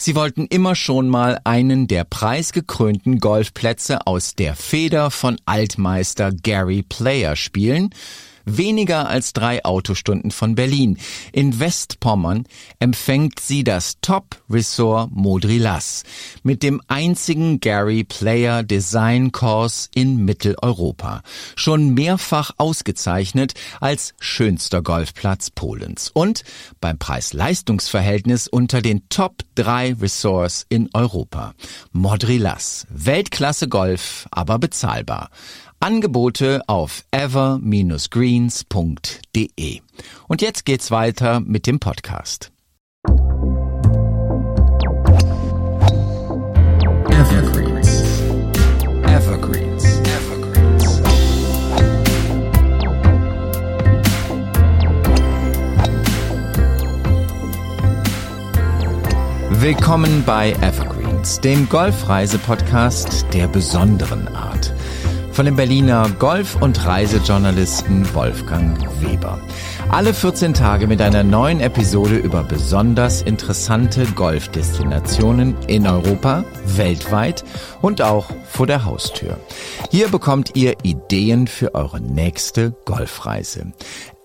Sie wollten immer schon mal einen der preisgekrönten Golfplätze aus der Feder von Altmeister Gary Player spielen – weniger als drei Autostunden von Berlin. In Westpommern empfängt sie das Top Resort Modrilas mit dem einzigen Gary Player Design Course in Mitteleuropa. Schon mehrfach ausgezeichnet als schönster Golfplatz Polens und beim Preis-Leistungs-Verhältnis unter den Top drei Resorts in Europa. Modrilas. Weltklasse Golf, aber bezahlbar. Angebote auf ever-greens.de. Und jetzt geht's weiter mit dem Podcast. Evergreens. Evergreens. Evergreens. Willkommen bei Evergreens, dem Golfreise-Podcast der besonderen Art von dem Berliner Golf- und Reisejournalisten Wolfgang Weber. Alle 14 Tage mit einer neuen Episode über besonders interessante Golfdestinationen in Europa, weltweit und auch vor der Haustür. Hier bekommt ihr Ideen für eure nächste Golfreise.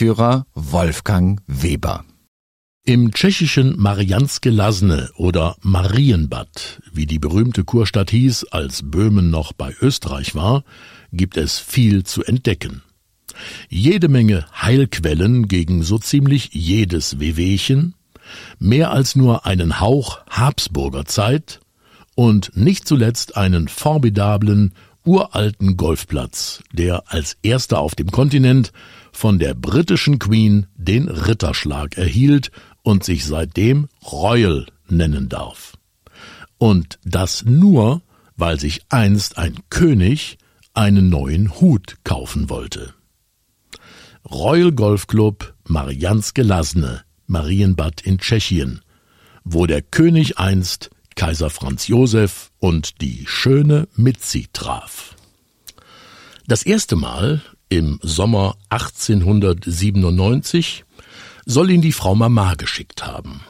Wolfgang Weber. Im tschechischen Marianske Lasne oder Marienbad, wie die berühmte Kurstadt hieß, als Böhmen noch bei Österreich war, gibt es viel zu entdecken. Jede Menge Heilquellen gegen so ziemlich jedes Wehwehchen, mehr als nur einen Hauch Habsburger Zeit und nicht zuletzt einen formidablen uralten Golfplatz, der als erster auf dem Kontinent von der britischen Queen den Ritterschlag erhielt und sich seitdem Royal nennen darf. Und das nur, weil sich einst ein König einen neuen Hut kaufen wollte. Royal Golf Club Marianske Lasne, Marienbad in Tschechien, wo der König einst Kaiser Franz Josef und die schöne Mitzi traf. Das erste Mal im Sommer 1897 soll ihn die Frau Mama geschickt haben.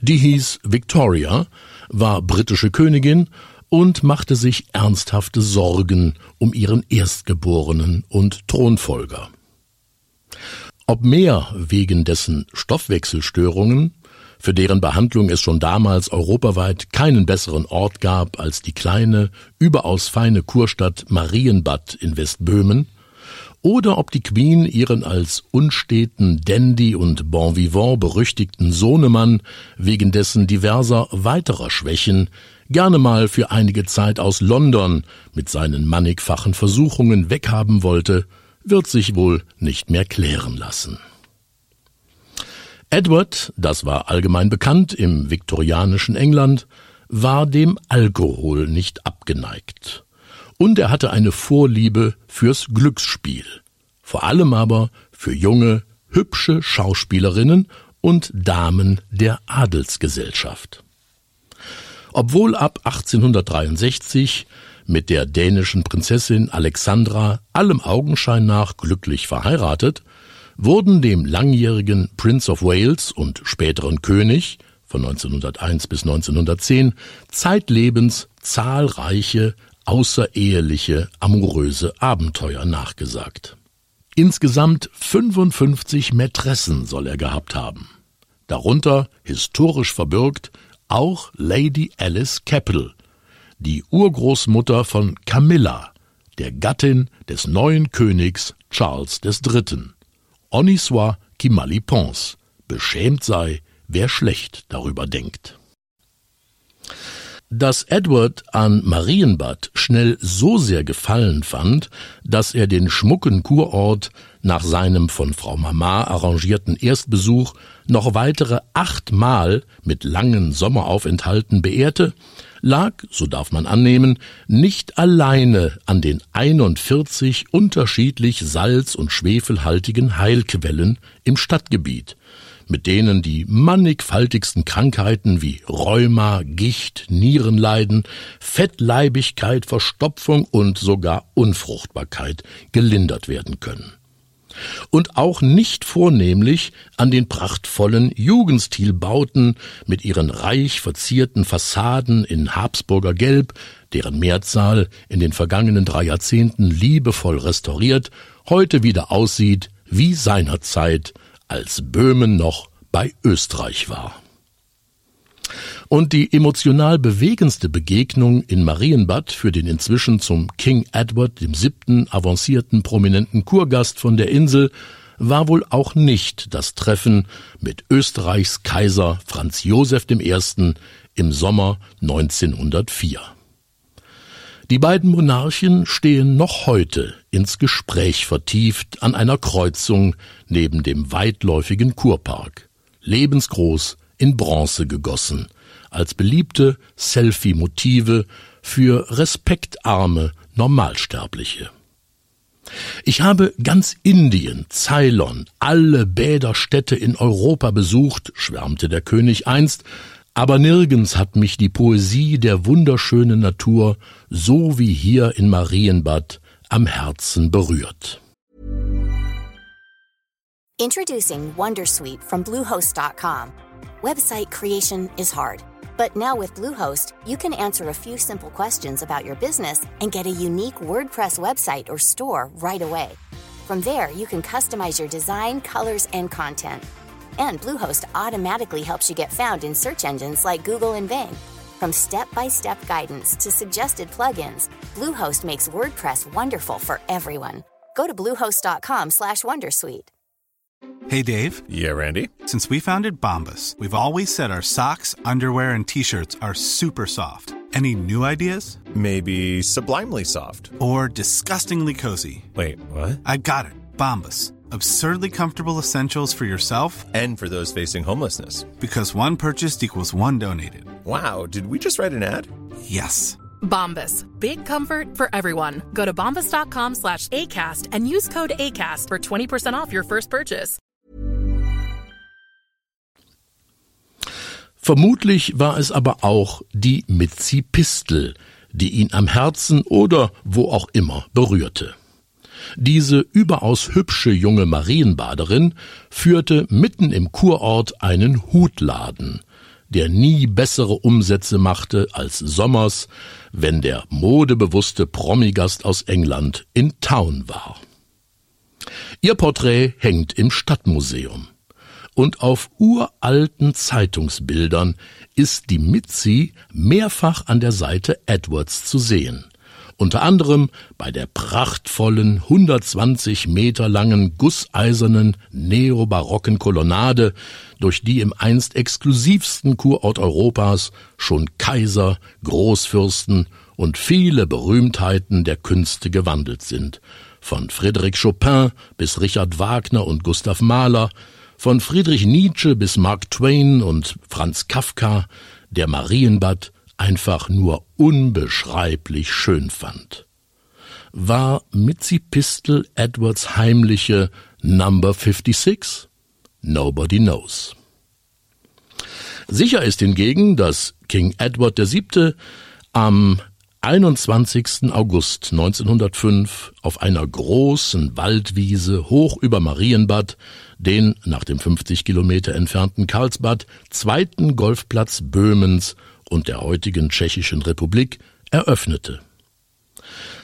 Die hieß Victoria, war britische Königin und machte sich ernsthafte Sorgen um ihren Erstgeborenen und Thronfolger. Ob mehr wegen dessen Stoffwechselstörungen für deren Behandlung es schon damals europaweit keinen besseren Ort gab als die kleine, überaus feine Kurstadt Marienbad in Westböhmen, oder ob die Queen ihren als unsteten Dandy und Bon Vivant berüchtigten Sohnemann wegen dessen diverser weiterer Schwächen gerne mal für einige Zeit aus London mit seinen mannigfachen Versuchungen weghaben wollte, wird sich wohl nicht mehr klären lassen. Edward, das war allgemein bekannt im viktorianischen England, war dem Alkohol nicht abgeneigt. Und er hatte eine Vorliebe fürs Glücksspiel, vor allem aber für junge, hübsche Schauspielerinnen und Damen der Adelsgesellschaft. Obwohl ab 1863 mit der dänischen Prinzessin Alexandra allem Augenschein nach glücklich verheiratet, wurden dem langjährigen Prince of Wales und späteren König von 1901 bis 1910 zeitlebens zahlreiche außereheliche amoröse Abenteuer nachgesagt. Insgesamt 55 Mätressen soll er gehabt haben. darunter historisch verbürgt auch Lady Alice Capital, die Urgroßmutter von Camilla, der Gattin des neuen Königs Charles III. Honni soit qui mal y pense, beschämt sei, wer schlecht darüber denkt. Dass Edward an Marienbad schnell so sehr gefallen fand, dass er den schmucken Kurort nach seinem von Frau Mama arrangierten Erstbesuch noch weitere achtmal mit langen Sommeraufenthalten beehrte, lag, so darf man annehmen, nicht alleine an den 41 unterschiedlich salz- und schwefelhaltigen Heilquellen im Stadtgebiet, mit denen die mannigfaltigsten Krankheiten wie Rheuma, Gicht, Nierenleiden, Fettleibigkeit, Verstopfung und sogar Unfruchtbarkeit gelindert werden können. Und auch nicht vornehmlich an den prachtvollen Jugendstilbauten mit ihren reich verzierten Fassaden in Habsburger Gelb, deren Mehrzahl in den vergangenen drei Jahrzehnten liebevoll restauriert, heute wieder aussieht wie seinerzeit, als Böhmen noch bei Österreich war. Und die emotional bewegendste Begegnung in Marienbad für den inzwischen zum King Edward VII. avancierten prominenten Kurgast von der Insel war wohl auch nicht das Treffen mit Österreichs Kaiser Franz Josef I. im Sommer 1904. Die beiden Monarchen stehen noch heute ins Gespräch vertieft an einer Kreuzung neben dem weitläufigen Kurpark, lebensgroß in Bronze gegossen, als beliebte Selfie-Motive für respektarme Normalsterbliche. Ich habe ganz Indien, Ceylon, alle Bäderstädte in Europa besucht, schwärmte der König einst, aber nirgends hat mich die Poesie der wunderschönen Natur so wie hier in Marienbad am Herzen berührt. Introducing Wondersuite from Bluehost.com. Website creation is hard. But now with Bluehost, you can answer a few simple questions about your business and get a unique WordPress website or store right away. From there, you can customize your design, colors, and content. And Bluehost automatically helps you get found in search engines like Google and Bing. From step-by-step guidance to suggested plugins, Bluehost makes WordPress wonderful for everyone. Go to bluehost.com/wondersuite. Hey Dave. Yeah, Randy. Since we founded Bombus, we've always said our socks, underwear, and t-shirts are super soft. Any new ideas? Maybe sublimely soft. Or disgustingly cozy. Wait, what? I got it. Bombus. Absurdly comfortable essentials for yourself And for those facing homelessness. because one purchased equals one donated. Wow, did we just write an ad? Yes. Bombas. Big comfort for everyone. Go to bombas.com slash ACAST and use code ACAST for 20% off your first purchase. Vermutlich war es aber auch die Mitzi Pistel, die ihn am Herzen oder wo auch immer berührte. Diese überaus hübsche junge Marienbaderin führte mitten im Kurort einen Hutladen, der nie bessere Umsätze machte als sommers, wenn der modebewusste Promigast aus England in Town war. Ihr Porträt hängt im Stadtmuseum. Und auf uralten Zeitungsbildern ist die Mitzi mehrfach an der Seite Edwards zu sehen. Unter anderem bei der prachtvollen 120 Meter langen gusseisernen neobarocken Kolonnade, durch die im einst exklusivsten Kurort Europas schon Kaiser, Großfürsten und viele Berühmtheiten der Künste gewandelt sind. Von Frédéric Chopin bis Richard Wagner und Gustav Mahler, von Friedrich Nietzsche bis Mark Twain und Franz Kafka, der Marienbad einfach nur unbeschreiblich schön fand. War Mitzi Pistel Edwards heimliche Number 56? Nobody knows. Sicher ist hingegen, dass King Edward VII. am 21. August 1905 auf einer großen Waldwiese hoch über Marienbad den nach dem 50 Kilometer entfernten Karlsbad zweiten Golfplatz Böhmens und der heutigen Tschechischen Republik eröffnete.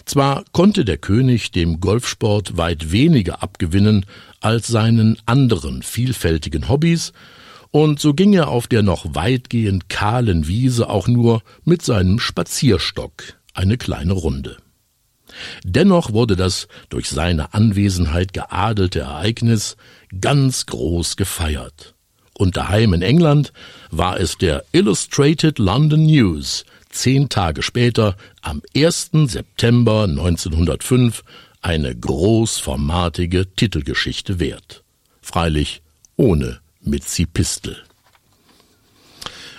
Zwar konnte der König dem Golfsport weit weniger abgewinnen als seinen anderen vielfältigen Hobbys, und so ging er auf der noch weitgehend kahlen Wiese auch nur mit seinem Spazierstock eine kleine Runde. Dennoch wurde das durch seine Anwesenheit geadelte Ereignis ganz groß gefeiert. Und daheim in England war es der Illustrated London News, zehn Tage später, am 1. September 1905, eine großformatige Titelgeschichte wert. Freilich ohne Mitzi Pistel.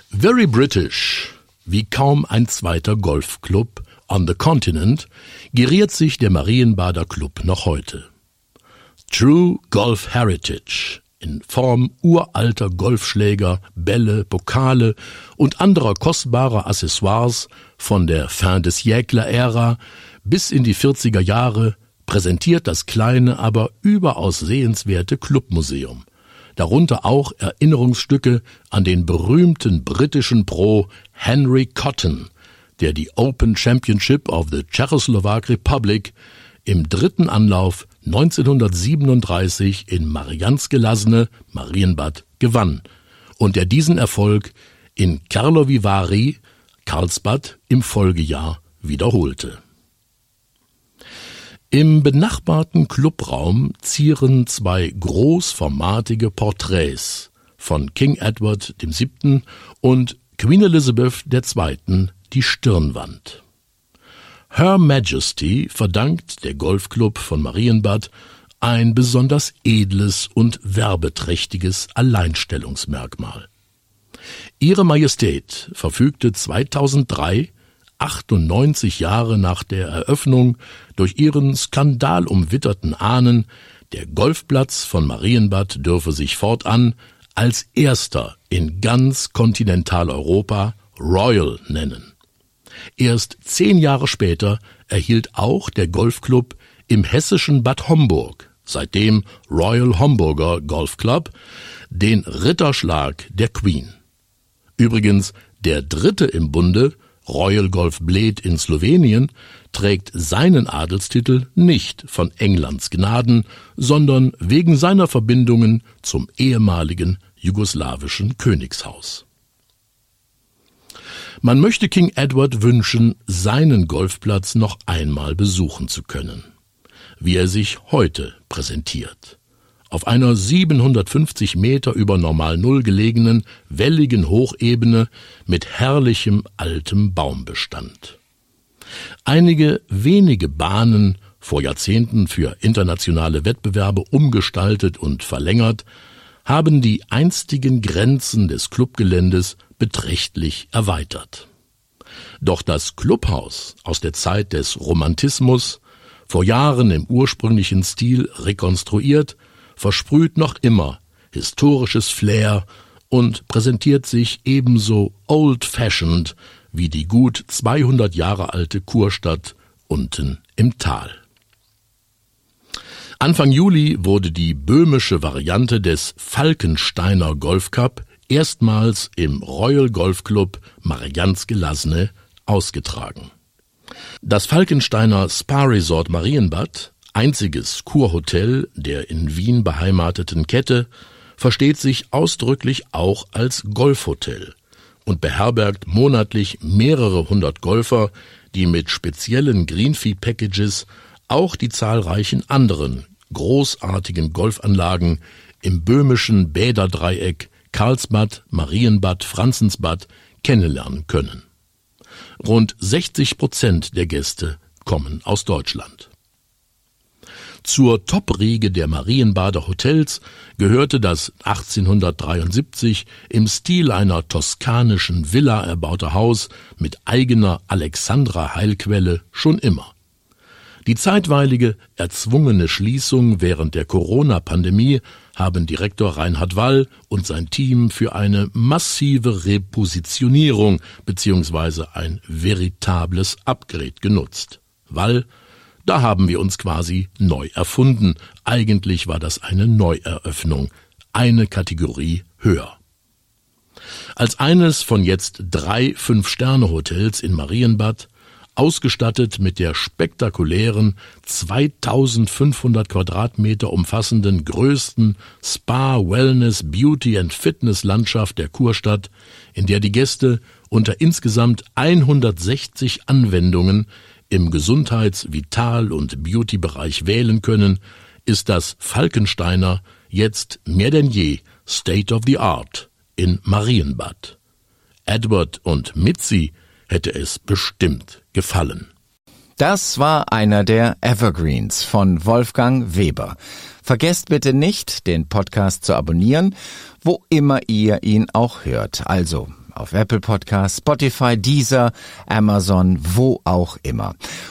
Very British, wie kaum ein zweiter Golfclub on the Continent, geriert sich der Marienbader Club noch heute. True Golf Heritage in Form uralter Golfschläger, Bälle, Pokale und anderer kostbarer Accessoires von der Fin des Siècle-Ära bis in die 40er Jahre präsentiert das kleine, aber überaus sehenswerte Clubmuseum. Darunter auch Erinnerungsstücke an den berühmten britischen Pro Henry Cotton, der die Open Championship of the Czechoslovak Republic im dritten Anlauf 1937 in Marianske Lasne, Marienbad, gewann und der diesen Erfolg in Karlovy Vary, Karlsbad, im Folgejahr wiederholte. Im benachbarten Clubraum zieren zwei großformatige Porträts von King Edward VII. und Queen Elizabeth II. die Stirnwand. Her Majesty verdankt der Golfclub von Marienbad ein besonders edles und werbeträchtiges Alleinstellungsmerkmal. Ihre Majestät verfügte 2003 98 Jahre nach der Eröffnung durch ihren skandalumwitterten Ahnen, der Golfplatz von Marienbad dürfe sich fortan als erster in ganz Kontinentaleuropa Royal nennen. Erst zehn Jahre später erhielt auch der Golfclub im hessischen Bad Homburg, seitdem Royal Homburger Golf Club, den Ritterschlag der Queen. Übrigens der dritte im Bunde Royal Golf Bled in Slowenien trägt seinen Adelstitel nicht von Englands Gnaden, sondern wegen seiner Verbindungen zum ehemaligen jugoslawischen Königshaus. Man möchte King Edward wünschen, seinen Golfplatz noch einmal besuchen zu können, wie er sich heute präsentiert auf einer 750 Meter über Normal Null gelegenen, welligen Hochebene mit herrlichem altem Baumbestand. Einige wenige Bahnen, vor Jahrzehnten für internationale Wettbewerbe umgestaltet und verlängert, haben die einstigen Grenzen des Clubgeländes beträchtlich erweitert. Doch das Clubhaus aus der Zeit des Romantismus, vor Jahren im ursprünglichen Stil rekonstruiert, versprüht noch immer historisches Flair und präsentiert sich ebenso old-fashioned wie die gut 200 Jahre alte Kurstadt unten im Tal. Anfang Juli wurde die böhmische Variante des Falkensteiner Golf Cup erstmals im Royal Golf Club Marianske Lasne ausgetragen. Das Falkensteiner Spa Resort Marienbad einziges Kurhotel der in Wien beheimateten Kette versteht sich ausdrücklich auch als Golfhotel und beherbergt monatlich mehrere hundert Golfer, die mit speziellen Greenfee-Packages auch die zahlreichen anderen großartigen Golfanlagen im böhmischen Bäderdreieck Karlsbad, Marienbad, Franzensbad kennenlernen können. Rund 60 Prozent der Gäste kommen aus Deutschland. Zur Top-Riege der Marienbader Hotels gehörte das 1873 im Stil einer toskanischen Villa erbaute Haus mit eigener Alexandra-Heilquelle schon immer. Die zeitweilige, erzwungene Schließung während der Corona-Pandemie haben Direktor Reinhard Wall und sein Team für eine massive Repositionierung bzw. ein veritables Upgrade genutzt. Wall da haben wir uns quasi neu erfunden. Eigentlich war das eine Neueröffnung, eine Kategorie höher. Als eines von jetzt drei Fünf-Sterne-Hotels in Marienbad, ausgestattet mit der spektakulären 2500 Quadratmeter umfassenden größten Spa, Wellness, Beauty and Fitness Landschaft der Kurstadt, in der die Gäste unter insgesamt 160 Anwendungen im Gesundheits-, Vital- und Beauty-Bereich wählen können, ist das Falkensteiner jetzt mehr denn je State of the Art in Marienbad. Edward und Mitzi hätte es bestimmt gefallen. Das war einer der Evergreens von Wolfgang Weber. Vergesst bitte nicht, den Podcast zu abonnieren, wo immer ihr ihn auch hört. Also auf Apple Podcasts, Spotify, Deezer, Amazon, wo auch immer.